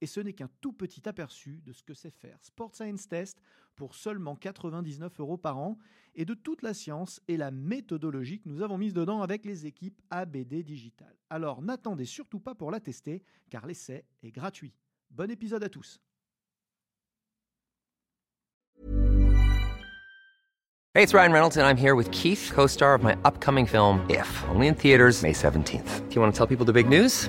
Et ce n'est qu'un tout petit aperçu de ce que c'est faire Sport Science Test pour seulement 99 euros par an et de toute la science et la méthodologie que nous avons mise dedans avec les équipes ABD Digital. Alors n'attendez surtout pas pour la tester car l'essai est gratuit. Bon épisode à tous. Hey, it's Ryan Reynolds and I'm here with Keith, co-star of my upcoming film If, only in theaters May 17th. Do you want to tell people the big news?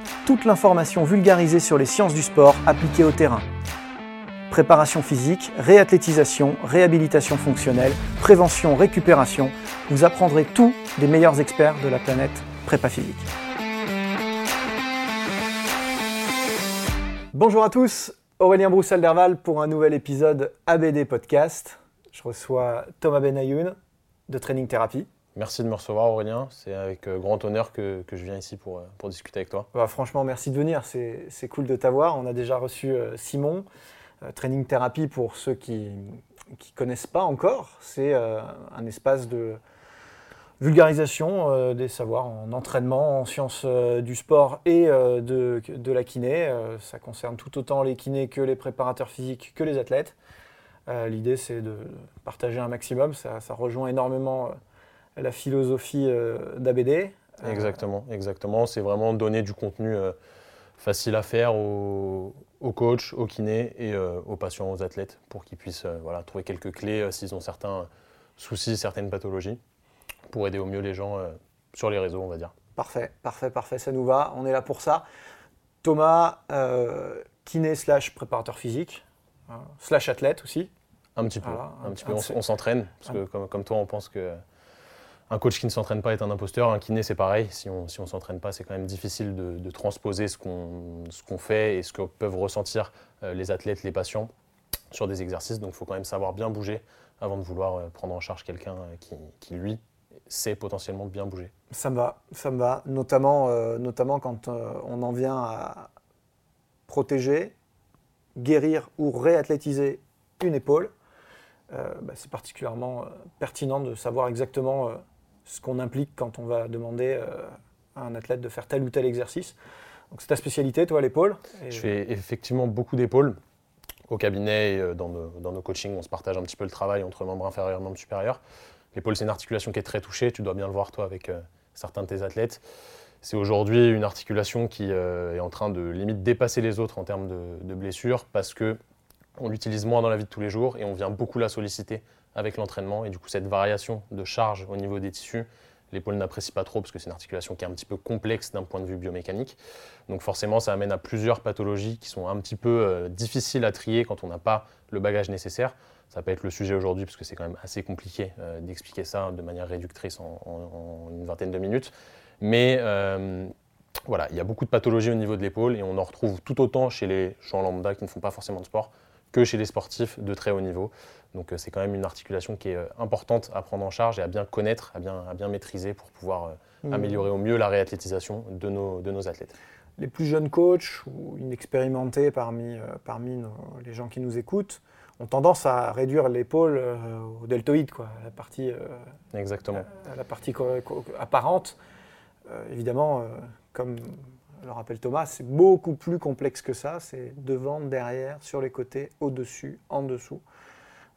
Toute l'information vulgarisée sur les sciences du sport appliquées au terrain. Préparation physique, réathlétisation, réhabilitation fonctionnelle, prévention, récupération. Vous apprendrez tout des meilleurs experts de la planète prépa physique. Bonjour à tous, Aurélien Broussel-Derval pour un nouvel épisode ABD Podcast. Je reçois Thomas Benayoun de Training Therapy. Merci de me recevoir Aurélien, c'est avec euh, grand honneur que, je viens ici pour, euh, discuter avec toi. Bah, franchement, merci de venir, c'est cool de t'avoir. On a déjà reçu euh, Simon, Training Therapy pour ceux qui ne connaissent pas encore. C'est un espace de vulgarisation des savoirs en entraînement, en sciences du sport et de, la kiné. Ça concerne tout autant les kinés que les préparateurs physiques, que les athlètes. L'idée, c'est de partager un maximum. Ça, rejoint énormément la philosophie euh, d'ABD. Euh, Exactement, exactement. C'est vraiment donner du contenu euh, facile à faire aux, aux coachs, aux kinés et aux patients, aux athlètes pour qu'ils puissent voilà, trouver quelques clés s'ils ont certains soucis, certaines pathologies pour aider au mieux les gens sur les réseaux, on va dire. Parfait, parfait, parfait, ça nous va. On est là pour ça. Thomas, euh, kiné slash préparateur physique, hein, slash athlète aussi. Un petit peu, Voilà, un un- petit peu. un- On, s'entraîne parce que comme, comme toi, on pense que un coach qui ne s'entraîne pas est un imposteur. Un kiné, c'est pareil. Si on si on s'entraîne pas, c'est quand même difficile de, transposer ce qu'on fait et ce que peuvent ressentir euh, les athlètes, les patients sur des exercices. Donc, il faut quand même savoir bien bouger avant de vouloir euh, prendre en charge quelqu'un euh, qui, qui, lui, sait potentiellement bien bouger. Ça me va, ça me va. Notamment, notamment quand on en vient à protéger, guérir ou réathlétiser une épaule. Bah, c'est particulièrement pertinent de savoir exactement ce qu'on implique quand on va demander euh, à un athlète de faire tel ou tel exercice. Donc c'est ta spécialité, toi, l'épaule. Je fais effectivement beaucoup d'épaules au cabinet et euh, dans nos, coachings. On se partage un petit peu le travail entre membre inférieur et membre supérieur. L'épaule, c'est une articulation qui est très touchée. Tu dois bien le voir, toi, avec euh, certains de tes athlètes. C'est aujourd'hui une articulation qui est en train de limite dépasser les autres en termes de, de blessures parce que on l'utilise moins dans la vie de tous les jours et on vient beaucoup la solliciter avec l'entraînement. Et du coup, cette variation de charge au niveau des tissus, l'épaule n'apprécie pas trop parce que c'est une articulation qui est un petit peu complexe d'un point de vue biomécanique. Donc forcément, ça amène à plusieurs pathologies qui sont un petit peu euh, difficiles à trier quand on n'a pas le bagage nécessaire. Ça peut être le sujet aujourd'hui parce que c'est quand même assez compliqué euh, d'expliquer ça de manière réductrice en, une vingtaine de minutes. Mais euh, voilà, il y a beaucoup de pathologies au niveau de l'épaule et on en retrouve tout autant chez les gens lambda qui ne font pas forcément de sport que chez les sportifs de très haut niveau. Donc euh, c'est quand même une articulation qui est euh, importante à prendre en charge et à bien connaître, à bien, à bien maîtriser pour pouvoir euh, Mhm. améliorer au mieux la réathlétisation de nos, de nos athlètes. les plus jeunes coachs ou inexpérimentés parmi, parmi nos- les gens qui nous écoutent ont tendance à réduire l'épaule au deltoïde, quoi, à la partie, Exactement. à la partie apparente. Euh, évidemment, euh, comme le rappelle Thomas, c'est beaucoup plus complexe que ça. C'est devant, derrière, sur les côtés, au-dessus, en dessous.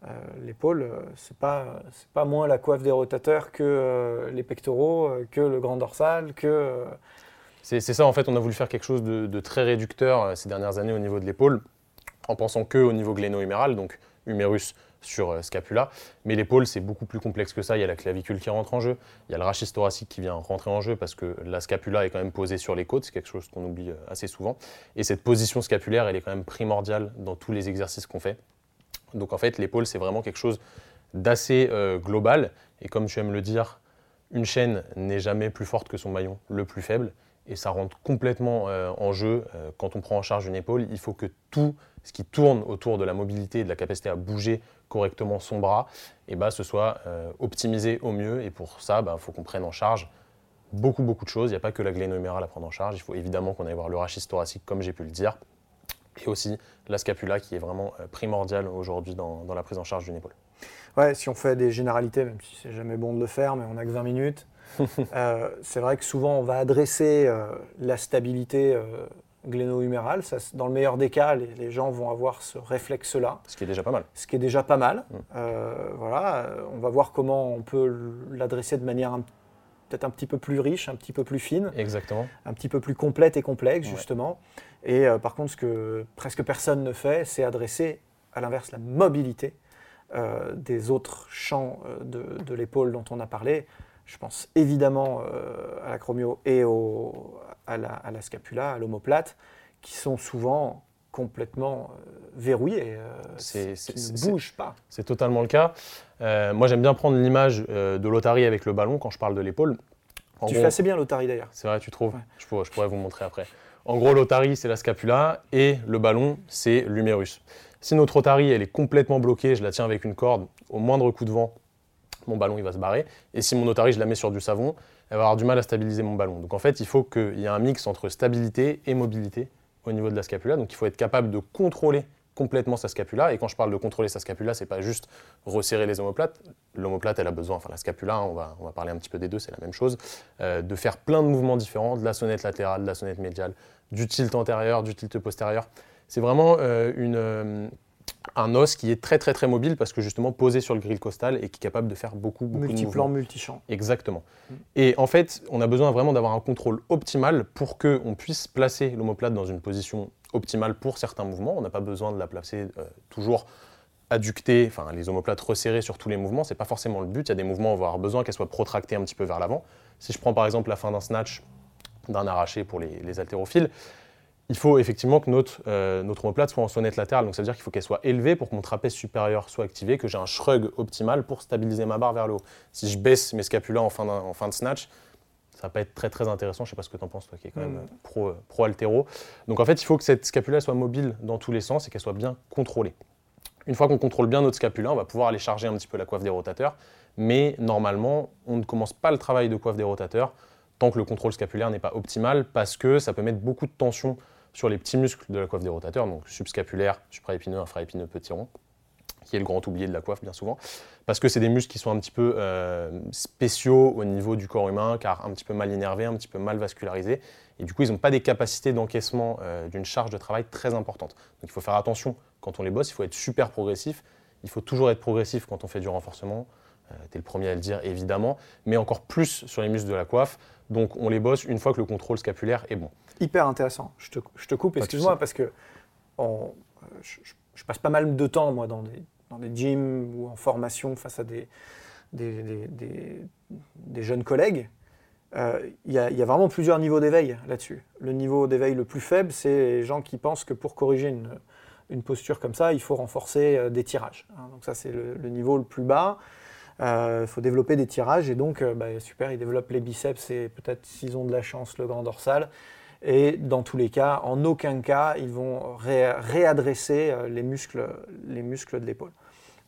Euh, L'épaule, euh, c'est pas, pas moins la coiffe des rotateurs que euh, les pectoraux, que le grand dorsal, que C'est ça, en fait, on a voulu faire quelque chose de, très réducteur ces dernières années au niveau de l'épaule, en pensant que au niveau gléno-huméral, donc humérus, sur euh, scapula. Mais l'épaule, c'est beaucoup plus complexe que ça. Il y a la clavicule qui rentre en jeu, il y a le rachis thoracique qui vient rentrer en jeu parce que la scapula est quand même posée sur les côtes, c'est quelque chose qu'on oublie euh, assez souvent. Et cette position scapulaire, elle est quand même primordiale dans tous les exercices qu'on fait. Donc en fait, l'épaule, c'est vraiment quelque chose d'assez euh, global. Et comme tu aimes le dire, une chaîne n'est jamais plus forte que son maillon le plus faible. Et ça rentre complètement en jeu quand on prend en charge une épaule. Il faut que tout ce qui tourne autour de la mobilité et de la capacité à bouger correctement son bras, et eh ben, ce soit euh, optimisé au mieux. Et pour ça, il ben, faut qu'on prenne en charge beaucoup, beaucoup de choses. Il n'y a pas que la glénomérale à prendre en charge. Il faut évidemment qu'on aille voir le rachis thoracique, comme j'ai pu le dire, et aussi la scapula, qui est vraiment euh, primordiale aujourd'hui dans, la prise en charge d'une épaule. Ouais, si on fait des généralités, même si c'est jamais bon de le faire, mais on n'a que 20 minutes, euh, c'est vrai que souvent on va adresser la stabilité gléno-humérale. Dans le meilleur des cas, les, gens vont avoir ce réflexe-là. Ce qui est déjà pas mal. Ce qui est déjà pas mal. Mm. Euh, voilà, on va voir comment on peut l'adresser de manière peut-être un petit peu plus riche, un petit peu plus fine. Exactement. Un petit peu plus complète et complexe, justement. Et euh, par contre, ce que presque personne ne fait, c'est adresser, à l'inverse, la mobilité euh, des autres champs de, de l'épaule dont on a parlé. Je pense évidemment à l'acromio et au, à la, scapula, à l'omoplate, qui sont souvent complètement euh, verrouillés, euh, qui ne bougent pas. C'est totalement le cas. Euh, moi, j'aime bien prendre l'image de l'Otari avec le ballon quand je parle de l'épaule. Tu fais assez bien l'Otari d'ailleurs. C'est vrai, tu trouves je, pourrais, je, pourrais, vous montrer après. En gros, l'Otari, c'est la scapula et le ballon, c'est l'humérus. Si notre Otari, elle est complètement bloquée, je la tiens avec une corde, au moindre coup de vent, mon ballon, il va se barrer. Et si mon Otari, je la mets sur du savon, elle va avoir du mal à stabiliser mon ballon. Donc en fait, il faut qu'il y ait un mix entre stabilité et mobilité au niveau de la scapula. Donc il faut être capable de contrôler complètement sa scapula. Et quand je parle de contrôler sa scapula, c'est pas juste resserrer les omoplates. L'omoplate, elle a besoin, enfin la scapula, on, va, on va parler un petit peu des deux, c'est la même chose, euh, de faire plein de mouvements différents, de la sonnette latérale, de la sonnette médiale, du tilt antérieur, du tilt postérieur. C'est vraiment euh, une, euh, un os qui est très très très mobile parce que justement posé sur le grill costal et qui est capable de faire beaucoup, beaucoup de mouvements. multichamp. Exactement. Mm. Et en fait, on a besoin vraiment d'avoir un contrôle optimal pour qu'on puisse placer l'omoplate dans une position optimale pour certains mouvements. On n'a pas besoin de la placer euh, toujours adductée, enfin les omoplates resserrées sur tous les mouvements, c'est pas forcément le but. Il y a des mouvements où on va avoir besoin qu'elles soient protractées un petit peu vers l'avant. Si je prends par exemple la fin d'un snatch, d'un arraché pour les, les haltérophiles, il faut effectivement que notre, euh, notre omoplate soit en sonnette latérale. Donc ça veut dire qu'il faut qu'elle soit élevée pour que mon trapèze supérieur soit activé, que j'ai un shrug optimal pour stabiliser ma barre vers le haut. Si je baisse mes scapulas en fin, en fin de snatch, ça va pas être très très intéressant. Je sais pas ce que tu en penses, toi qui es quand même mm. pro, pro altéro. Donc en fait, il faut que cette scapula soit mobile dans tous les sens et qu'elle soit bien contrôlée. Une fois qu'on contrôle bien notre scapula, on va pouvoir aller charger un petit peu la coiffe des rotateurs. Mais normalement, on ne commence pas le travail de coiffe des rotateurs tant que le contrôle scapulaire n'est pas optimal parce que ça peut mettre beaucoup de tension sur les petits muscles de la coiffe des rotateurs, donc subscapulaire, supraépineux, infraépineux, petit rond, qui est le grand oublié de la coiffe bien souvent, parce que c'est des muscles qui sont un petit peu euh, spéciaux au niveau du corps humain, car un petit peu mal innervés, un petit peu mal vascularisés, et du coup ils n'ont pas des capacités d'encaissement euh, d'une charge de travail très importante. Donc il faut faire attention. Quand on les bosse, il faut être super progressif, il faut toujours être progressif quand on fait du renforcement, euh, tu es le premier à le dire évidemment, mais encore plus sur les muscles de la coiffe, donc on les bosse une fois que le contrôle scapulaire est bon hyper intéressant. Je te, je te coupe, excuse-moi, parce que je, passe pas mal de temps, moi, dans des, dans des gyms ou en formation face à des, des, des, jeunes collègues. Euh, il y, y, a vraiment plusieurs niveaux d'éveil là-dessus. Le niveau d'éveil le plus faible, c'est les gens qui pensent que pour corriger une, une posture comme ça, il faut renforcer euh, des tirages. Hein. donc ça, c'est le, le, niveau le plus bas. Il euh, faut développer des tirages et donc, bah, super, ils développent les biceps et peut-être, s'ils ont de la chance, le grand dorsal. Et dans tous les cas, en aucun cas, ils vont réadresser euh, les muscles, les muscles de l'épaule.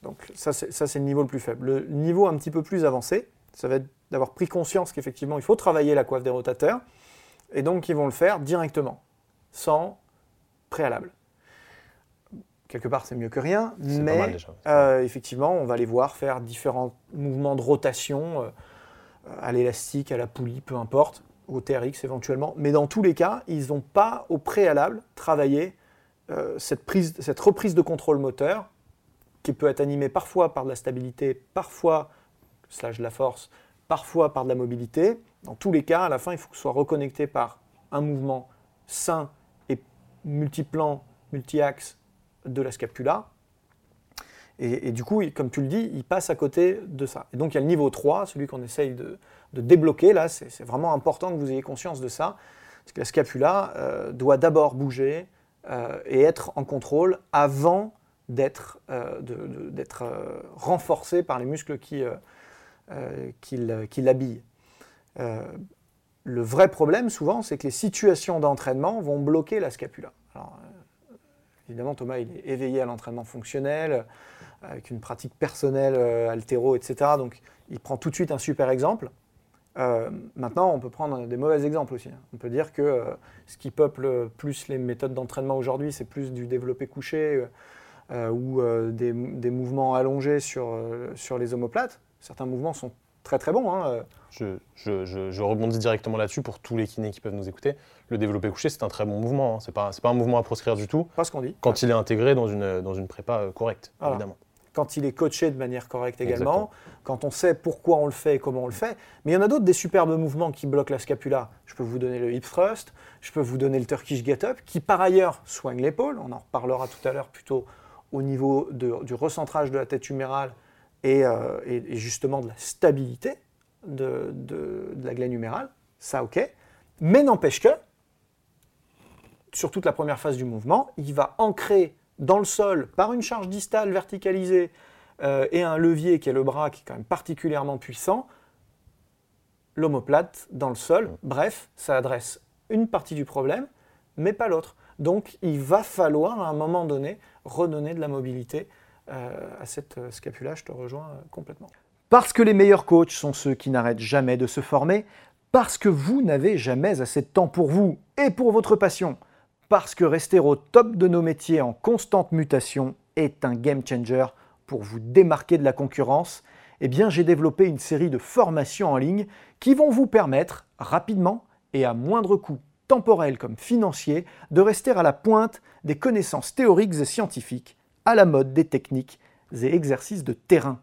Donc ça, c'est le niveau le plus faible. Le niveau un petit peu plus avancé, ça va être d'avoir pris conscience qu'effectivement, il faut travailler la coiffe des rotateurs. Et donc, ils vont le faire directement, sans préalable. Quelque part, c'est mieux que rien, mais euh, effectivement, on va les voir faire différents mouvements de rotation, euh, à l'élastique, à la poulie, peu importe, au TRX éventuellement, mais dans tous les cas, ils n'ont pas au préalable travaillé euh, cette, prise, cette reprise de contrôle moteur, qui peut être animée parfois par de la stabilité, parfois slash de la force, parfois par de la mobilité. Dans tous les cas, à la fin, il faut que ce soit reconnecté par un mouvement sain et multiplan, multi-axe de la scapula. Et, du coup, comme tu le dis, il passe à côté de ça. Et donc il y a le niveau 3, celui qu'on essaye de, débloquer. Là, c'est vraiment important que vous ayez conscience de ça. Parce que la scapula euh, doit d'abord bouger euh, et être en contrôle avant d'être euh, renforcée par les muscles qui, qui l'habillent. le vrai problème, souvent, c'est que les situations d'entraînement vont bloquer la scapula. Évidemment, Thomas, il est éveillé à l'entraînement fonctionnel avec une pratique personnelle, euh, altéro, etc. Donc il prend tout de suite un super exemple. Euh, maintenant, on peut prendre des mauvais exemples aussi. Hein. On peut dire que euh, ce qui peuple plus les méthodes d'entraînement aujourd'hui, c'est plus du développé couché ou des, mouvements allongés sur, sur les omoplates. Certains mouvements sont très très bons. Hein. Je, je, rebondis directement là-dessus pour tous les kinés qui peuvent nous écouter. Le développé couché, c'est un très bon mouvement. Hein. Ce n'est pas, pas un mouvement à proscrire du tout. Pas ce qu'on dit. Quand il est intégré dans une, dans une prépa correcte, évidemment quand il est coaché de manière correcte également, quand on sait pourquoi on le fait et comment on le fait. Mais il y en a d'autres des superbes mouvements qui bloquent la scapula. Je peux vous donner le hip thrust, je peux vous donner le Turkish get up, qui par ailleurs soigne l'épaule. On en reparlera tout à l'heure plutôt au niveau du recentrage de la tête humérale et, euh, justement de la stabilité de, de la glène humérale. Ça, ok. Mais n'empêche que, sur toute la première phase du mouvement, il va ancrer dans le sol par une charge distale verticalisée euh, et un levier qui est le bras qui est quand même particulièrement puissant, l'omoplate dans le sol. Bref, ça adresse une partie du problème, mais pas l'autre. Donc il va falloir à un moment donné redonner de la mobilité euh, à cette euh, scapula, je te rejoins complètement. Parce que les meilleurs coachs sont ceux qui n'arrêtent jamais de se former, parce que vous n'avez jamais assez de temps pour vous et pour votre passion parce que rester au top de nos métiers en constante mutation est un game changer pour vous démarquer de la concurrence, eh bien j'ai développé une série de formations en ligne qui vont vous permettre rapidement et à moindre coût temporel comme financier de rester à la pointe des connaissances théoriques et scientifiques à la mode des techniques et exercices de terrain.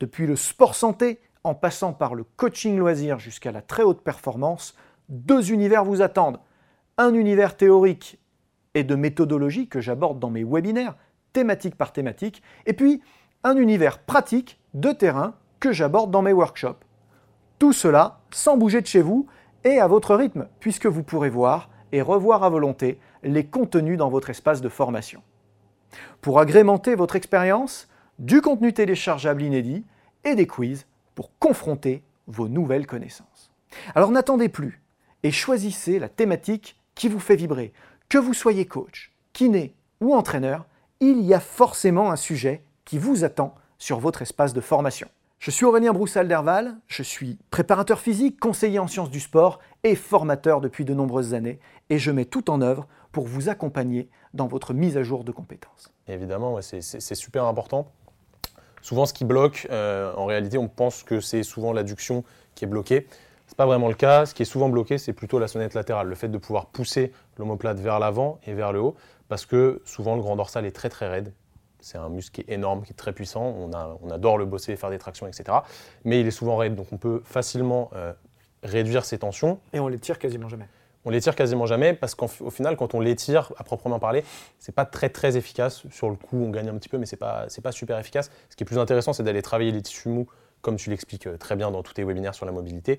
Depuis le sport santé en passant par le coaching loisir jusqu'à la très haute performance, deux univers vous attendent un univers théorique et de méthodologie que j'aborde dans mes webinaires, thématique par thématique, et puis un univers pratique de terrain que j'aborde dans mes workshops. Tout cela sans bouger de chez vous et à votre rythme, puisque vous pourrez voir et revoir à volonté les contenus dans votre espace de formation. Pour agrémenter votre expérience, du contenu téléchargeable inédit et des quiz pour confronter vos nouvelles connaissances. Alors n'attendez plus et choisissez la thématique qui vous fait vibrer. Que vous soyez coach, kiné ou entraîneur, il y a forcément un sujet qui vous attend sur votre espace de formation. Je suis Aurélien Broussal-Derval, je suis préparateur physique, conseiller en sciences du sport et formateur depuis de nombreuses années, et je mets tout en œuvre pour vous accompagner dans votre mise à jour de compétences. Évidemment, c'est super important. Souvent, ce qui bloque, euh, en réalité, on pense que c'est souvent l'adduction qui est bloquée. Ce n'est pas vraiment le cas. Ce qui est souvent bloqué, c'est plutôt la sonnette latérale, le fait de pouvoir pousser l'omoplate vers l'avant et vers le haut, parce que souvent le grand dorsal est très très raide. C'est un muscle qui est énorme, qui est très puissant. On, adore le bosser, faire des tractions, etc. Mais il est souvent raide, donc on peut facilement euh, réduire ses tensions. Et on les tire quasiment jamais. On les tire quasiment jamais parce qu'au final, quand on les tire à proprement parler, c'est pas très très efficace. Sur le coup, on gagne un petit peu, mais c'est pas pas super efficace. Ce qui est plus intéressant, c'est d'aller travailler les tissus mous, comme tu l'expliques euh, très bien dans tous tes webinaires sur la mobilité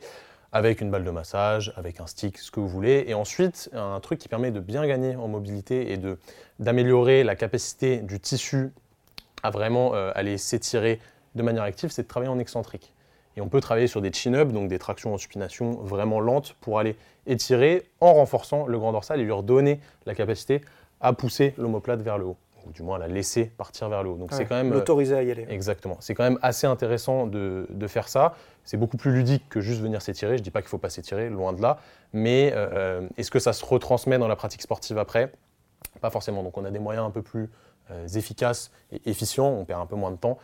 avec une balle de massage, avec un stick, ce que vous voulez. Et ensuite, un truc qui permet de bien gagner en mobilité et d'améliorer la capacité du tissu à vraiment euh, aller s'étirer de manière active, c'est de travailler en excentrique. Et on peut travailler sur des chin-ups, donc des tractions en supination vraiment lentes, pour aller étirer en renforçant le grand dorsal et lui redonner la capacité à pousser l'omoplate vers le haut ou du moins la laisser partir vers le haut. Donc c'est quand même l'autoriser à y aller. Exactement. C'est quand même assez intéressant de, de faire ça. C'est beaucoup plus ludique que juste venir s'étirer. Je dis pas qu'il faut pas s'étirer, loin de là. Mais euh, euh, est-ce que ça se retransmet dans la pratique sportive après? Pas forcément. Donc on a des moyens un peu plus euh, efficaces et efficients. On perd un peu moins de temps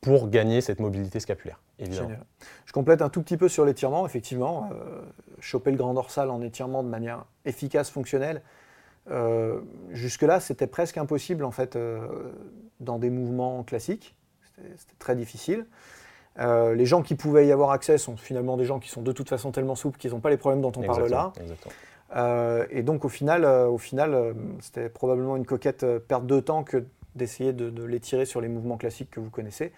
pour gagner cette mobilité scapulaire. Évidemment. Je complète un tout petit peu sur l'étirement. Effectivement, choper le grand dorsal en étirement de manière efficace, fonctionnelle euh, jusque-là, c'était presque impossible en fait euh, dans des mouvements classiques. C'était très difficile. Euh, les gens qui pouvaient y avoir accès sont finalement des gens qui sont de toute façon tellement souples qu'ils n'ont pas les problèmes dont on parle là. et donc au final, au final c'était probablement une coquette perte de temps que d'essayer de, de l'étirer sur les mouvements classiques que vous connaissez.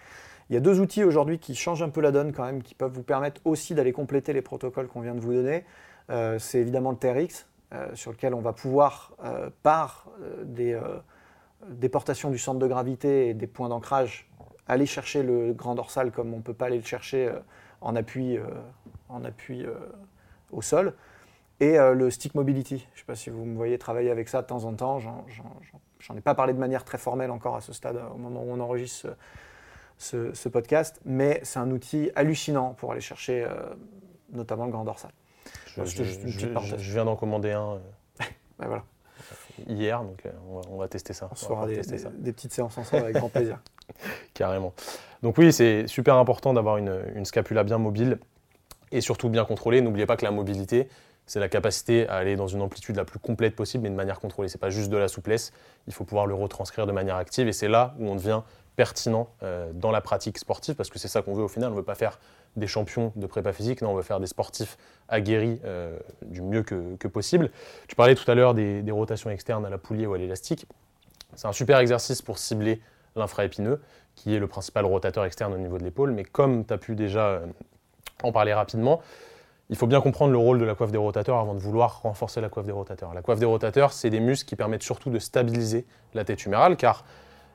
Il y a deux outils aujourd'hui qui changent un peu la donne quand même, qui peuvent vous permettre aussi d'aller compléter les protocoles qu'on vient de vous donner. Euh, c'est évidemment le TRX, euh, sur lequel on va pouvoir, euh, par des déportations du centre de gravité et des points d'ancrage, aller chercher le grand dorsal comme on ne peut pas aller le chercher en appui, en appui au sol. Et le stick mobility. Je ne sais pas si vous me voyez travailler avec ça de temps en temps. J'en- ai pas parlé de manière très formelle encore à ce stade, au moment où on enregistre ce- ce podcast, mais c'est un outil hallucinant pour aller chercher euh, notamment le grand dorsal. Je, viens d'en commander un euh, voilà. hier, donc euh, on, va, on va tester ça. On va fera des, tester des- ça. des petites séances ensemble avec grand plaisir. Carrément. Donc oui, c'est super important d'avoir une, une scapula bien mobile et surtout bien contrôlée. N'oubliez pas que la mobilité, c'est la capacité à aller dans une amplitude la plus complète possible, mais de manière contrôlée. C'est pas juste de la souplesse, il faut pouvoir le retranscrire de manière active et c'est là où on devient pertinent euh, dans la pratique sportive parce que c'est ça qu'on veut au final. On ne veut pas faire des champions de prépa physique, non, on veut faire des sportifs aguerris euh, du mieux que, possible. Tu parlais tout à l'heure des, des rotations externes à la poulie ou à l'élastique. C'est un super exercice pour cibler l'infraépineux qui est le principal rotateur externe au niveau de l'épaule. Mais comme tu as pu déjà euh, en parler rapidement, il faut bien comprendre le rôle de la coiffe des rotateurs avant de vouloir renforcer la coiffe des rotateurs. La coiffe des rotateurs, c'est des muscles qui permettent surtout de stabiliser la tête humérale, car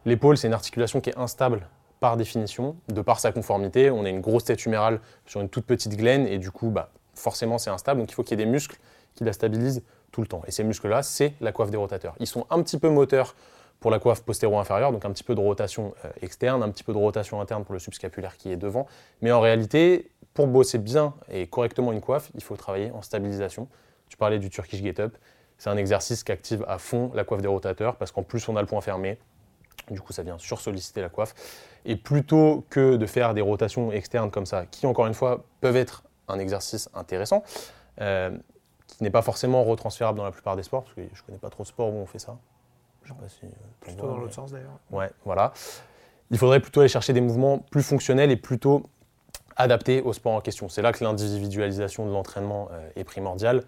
l'épaule, c'est une articulation qui est instable par définition, de par sa conformité. On a une grosse tête humérale sur une toute petite glaine, et du coup, bah, forcément, c'est instable. Donc il faut qu'il y ait des muscles qui la stabilisent tout le temps. Et ces muscles-là, c'est la coiffe des rotateurs. Ils sont un petit peu moteurs pour la coiffe postéro-inférieure, donc un petit peu de rotation euh, externe, un petit peu de rotation interne pour le subscapulaire qui est devant. Mais en réalité, pour bosser bien et correctement une coiffe, il faut travailler en stabilisation. Tu parlais du Turkish Get Up. C'est un exercice qui active à fond la coiffe des rotateurs parce qu'en plus on a le point fermé. Du coup, ça vient sursolliciter la coiffe. Et plutôt que de faire des rotations externes comme ça, qui encore une fois peuvent être un exercice intéressant, euh, qui n'est pas forcément retransférable dans la plupart des sports, parce que je ne connais pas trop de sports où on fait ça. Je sais pas si. euh, Plutôt vois, dans mais- l'autre sens d'ailleurs. Ouais, voilà. Il faudrait plutôt aller chercher des mouvements plus fonctionnels et plutôt adaptés au sport en question. C'est là que l'individualisation de l'entraînement euh, est primordiale.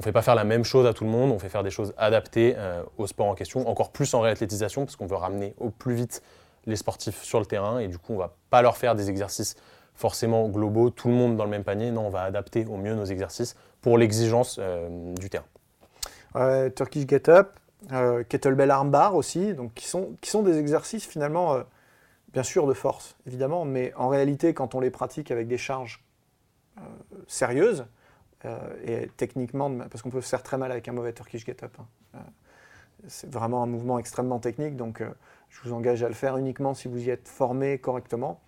On ne fait pas faire la même chose à tout le monde, on fait faire des choses adaptées euh, au sport en question, encore plus en réathlétisation, parce qu'on veut ramener au plus vite les sportifs sur le terrain, et du coup, on va pas leur faire des exercices forcément globaux, tout le monde dans le même panier. Non, on va adapter au mieux nos exercices pour l'exigence euh, du terrain. Ouais, Turkish Get Up, euh, Kettlebell Armbar aussi, qui sont, qui sont des exercices finalement, euh, bien sûr de force, évidemment, mais en réalité, quand on les pratique avec des charges euh, sérieuses, euh, et techniquement, parce qu'on peut se faire très mal avec un mauvais Turkish Get Up. hein. Euh, c'est vraiment un mouvement extrêmement technique, donc euh, je vous engage à le faire uniquement si vous y êtes formé correctement.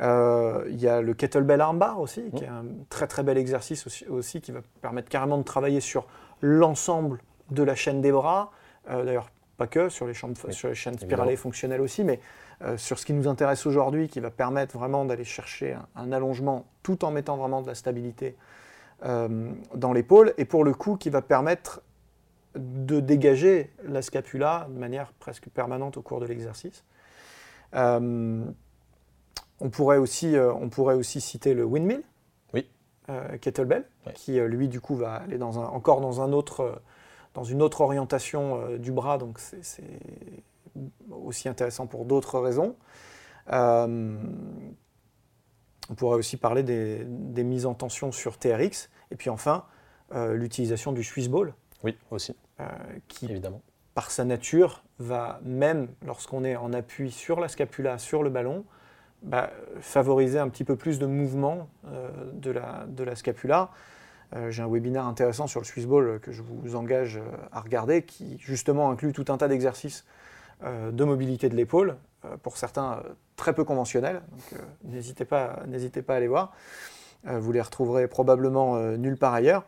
Euh, Il y a le kettlebell armbar aussi, qui est un très très bel exercice aussi, aussi, qui va permettre carrément de travailler sur l'ensemble de la chaîne des bras. Euh, D'ailleurs, pas que, sur les, chaînes, Oui, sur les chaînes évidemment. spiralées fonctionnelles aussi, mais euh, sur ce qui nous intéresse aujourd'hui, qui va permettre vraiment d'aller chercher un, un allongement tout en mettant vraiment de la stabilité euh, dans l'épaule, et pour le coup, qui va permettre de dégager la scapula de manière presque permanente au cours de l'exercice. Euh, on, pourrait aussi, euh, on pourrait aussi citer le windmill, Oui. kettlebell, qui lui du coup va aller dans un, encore dans, un autre, dans une autre orientation du bras, donc c'est aussi intéressant pour d'autres raisons. On pourrait aussi parler des, des mises en tension sur TRX, et puis enfin euh, l'utilisation du Swiss ball, Oui, aussi, euh, qui évidemment. par sa nature, va même lorsqu'on est en appui sur la scapula, sur le ballon, bah, favoriser un petit peu plus de mouvement euh, de, la, de la scapula. Euh, J'ai un webinaire intéressant sur le Swiss Ball que je vous engage euh, à regarder, qui justement inclut tout un tas d'exercices euh, de mobilité de l'épaule, pour certains très peu conventionnels. Donc euh, n'hésitez pas, n'hésitez pas à aller voir. Euh, vous les retrouverez probablement euh, nulle part ailleurs.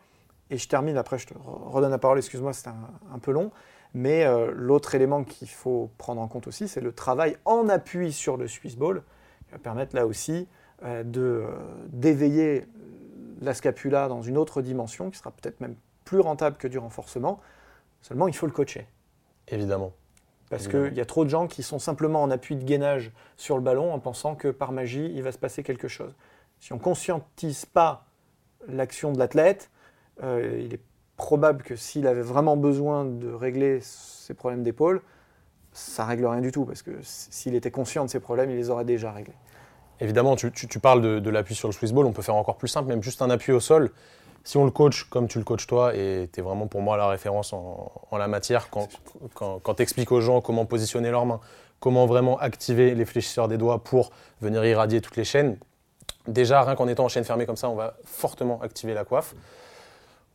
Et je termine, après je te re- redonne la parole, excuse-moi, c'était un, un peu long. Mais l'autre élément qu'il faut prendre en compte aussi, c'est le travail en appui sur le Swiss Ball, qui va permettre là aussi de, d'éveiller la scapula dans une autre dimension, qui sera peut-être même plus rentable que du renforcement. Seulement, il faut le coacher. Évidemment. Parce qu'il y a trop de gens qui sont simplement en appui de gainage sur le ballon en pensant que par magie, il va se passer quelque chose. Si on ne conscientise pas l'action de l'athlète, euh, il est probable que s'il avait vraiment besoin de régler ses problèmes d'épaule, ça règle rien du tout, parce que s'il était conscient de ces problèmes, il les aurait déjà réglés. Évidemment, tu, parles de, l'appui sur le Swiss Ball, on peut faire encore plus simple, même juste un appui au sol. Si on le coach comme tu le coaches toi, et tu es vraiment pour moi la référence en, la matière, quand, quand, tu expliques aux gens comment positionner leurs mains, comment vraiment activer les fléchisseurs des doigts pour venir irradier toutes les chaînes, déjà, rien qu'en étant en chaîne fermée comme ça, on va fortement activer la coiffe.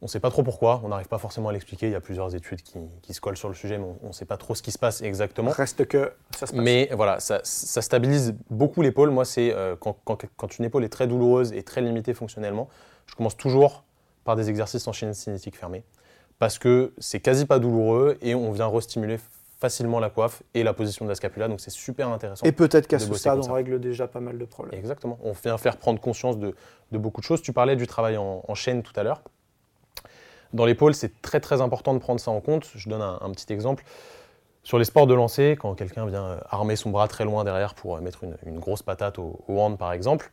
On ne sait pas trop pourquoi, on n'arrive pas forcément à l'expliquer. Il y a plusieurs études qui, se collent sur le sujet, mais on ne sait pas trop ce qui se passe exactement. Reste que ça se passe. Mais voilà, ça, stabilise beaucoup l'épaule. Moi, c'est euh, quand, une épaule est très douloureuse et très limitée fonctionnellement, je commence toujours par des exercices en chaîne cinétique fermée. Parce que c'est quasi pas douloureux et on vient restimuler facilement la coiffe et la position de la scapula. Donc c'est super intéressant. Et peut-être qu'à ce stade, on règle déjà pas mal de problèmes. Exactement. On vient faire prendre conscience de, beaucoup de choses. Tu parlais du travail en chaîne tout à l'heure. Dans l'épaule, c'est très très important de prendre ça en compte. Je donne un, petit exemple. Sur les sports de lancer, quand quelqu'un vient armer son bras très loin derrière pour euh, mettre une, grosse patate au, hand par exemple,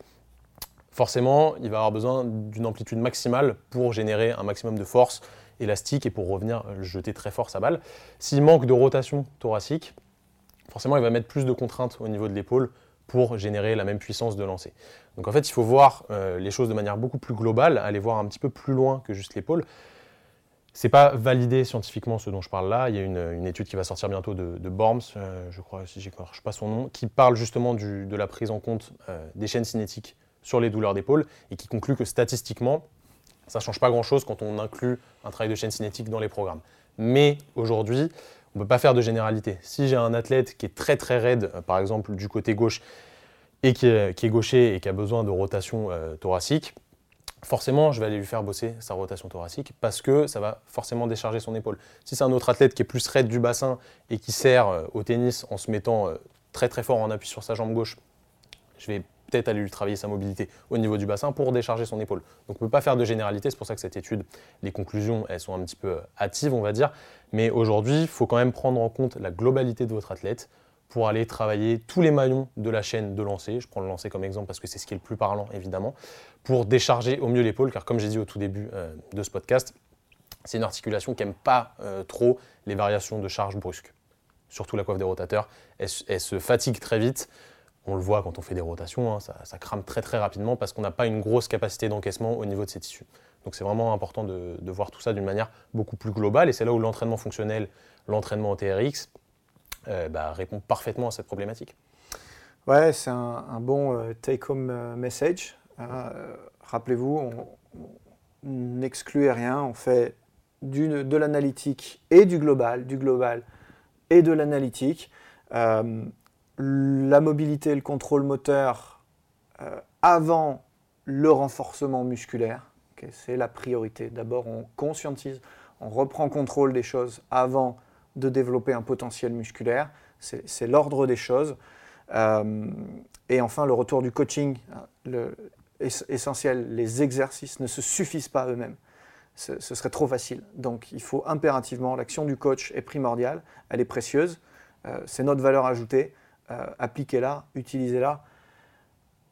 forcément, il va avoir besoin d'une amplitude maximale pour générer un maximum de force élastique et pour revenir euh, jeter très fort sa balle. S'il manque de rotation thoracique, forcément, il va mettre plus de contraintes au niveau de l'épaule pour générer la même puissance de lancer. Donc en fait, il faut voir les choses de manière beaucoup plus globale, aller voir un petit peu plus loin que juste l'épaule. C'est pas validé scientifiquement ce dont je parle là. Il y a une, étude qui va sortir bientôt de, de Borms, euh, je crois, si je ne pas son nom, qui parle justement de la prise en compte euh, des chaînes cinétiques sur les douleurs d'épaule et qui conclut que statistiquement, ça ne change pas grand-chose quand on inclut un travail de chaîne cinétique dans les programmes. Mais aujourd'hui, on ne peut pas faire de généralité. Si j'ai un athlète qui est très très raide, euh, par exemple du côté gauche, et qui est, gaucher et qui a besoin de rotation thoracique, forcément, je vais aller lui faire bosser sa rotation thoracique parce que ça va forcément décharger son épaule. Si c'est un autre athlète qui est plus raide du bassin et qui sert euh, au tennis en se mettant euh, très très fort en appui sur sa jambe gauche, je vais peut-être aller lui travailler sa mobilité au niveau du bassin pour décharger son épaule. Donc on ne peut pas faire de généralité, c'est pour ça que cette étude, les conclusions, elles sont un petit peu euh, hâtives, on va dire. Mais aujourd'hui, il faut quand même prendre en compte la globalité de votre athlète pour aller travailler tous les maillons de la chaîne de lancer. Je prends le lancer comme exemple parce que c'est ce qui est le plus parlant, évidemment, pour décharger au mieux l'épaule, car comme j'ai dit au tout début euh, de ce podcast, c'est une articulation qui n'aime pas euh, trop les variations de charge brusques. Surtout la coiffe des rotateurs, elle, se fatigue très vite. On le voit quand on fait des rotations, hein, ça, crame très très rapidement parce qu'on n'a pas une grosse capacité d'encaissement au niveau de ces tissus. Donc c'est vraiment important de, voir tout ça d'une manière beaucoup plus globale et c'est là où l'entraînement fonctionnel, l'entraînement en TRX, euh, bah, répond parfaitement à cette problématique. Ouais, c'est un, bon euh, take-home euh, message. Rappelez-vous, on n'exclut rien, on fait de l'analytique et du global, du global et de l'analytique. La mobilité et le contrôle moteur avant le renforcement musculaire, c'est la priorité. D'abord, on conscientise, on reprend contrôle des choses avant de développer un potentiel musculaire. C'est l'ordre des choses. Euh, et enfin, le retour du coaching, le, essentiel, les exercices ne se suffisent pas eux-mêmes. Ce, serait trop facile. Donc il faut impérativement, l'action du coach est primordiale, elle est précieuse, euh, c'est notre valeur ajoutée, euh, appliquez-la, utilisez-la.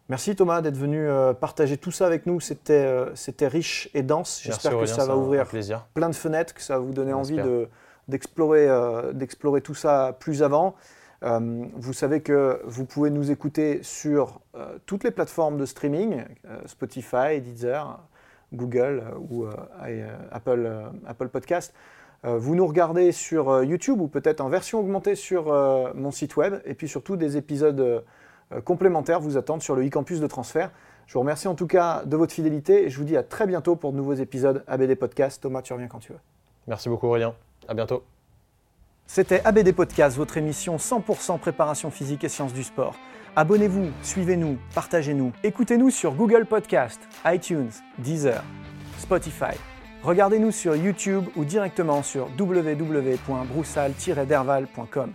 Merci Thomas d'être venu partager tout ça avec nous, c'était riche et dense. J'espère que ça va ouvrir plein de fenêtres, que ça va vous donner envie de, euh, d'explorer tout ça plus avant. Euh, vous savez que vous pouvez nous écouter sur euh, toutes les plateformes de streaming, Spotify, Deezer, Google ou Apple, Apple Podcast. Vous nous regardez sur YouTube ou peut-être en version augmentée sur mon site web. Et puis surtout, des épisodes complémentaires vous attendent sur le e-campus de transfert. Je vous remercie en tout cas de votre fidélité et je vous dis à très bientôt pour de nouveaux épisodes ABD Podcast. Thomas, tu reviens quand tu veux. Merci beaucoup Aurélien. À bientôt. C'était ABD Podcast, votre émission 100% préparation physique et sciences du sport. Abonnez-vous, suivez-nous, partagez-nous. Écoutez-nous sur Google Podcast, iTunes, Deezer, Spotify. Regardez-nous sur YouTube ou directement sur www.broussal-derval.com.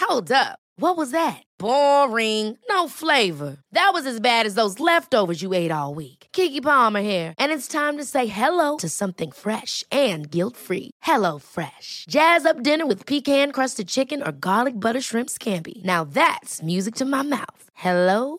Hold up. What was that? Boring. No flavor. That was as bad as those leftovers you ate all week. Kiki Palmer here, and it's time to say hello to something fresh and guilt-free. Hello Fresh. Jazz up dinner with pecan-crusted chicken or garlic butter shrimp scampi. Now that's music to my mouth. Hello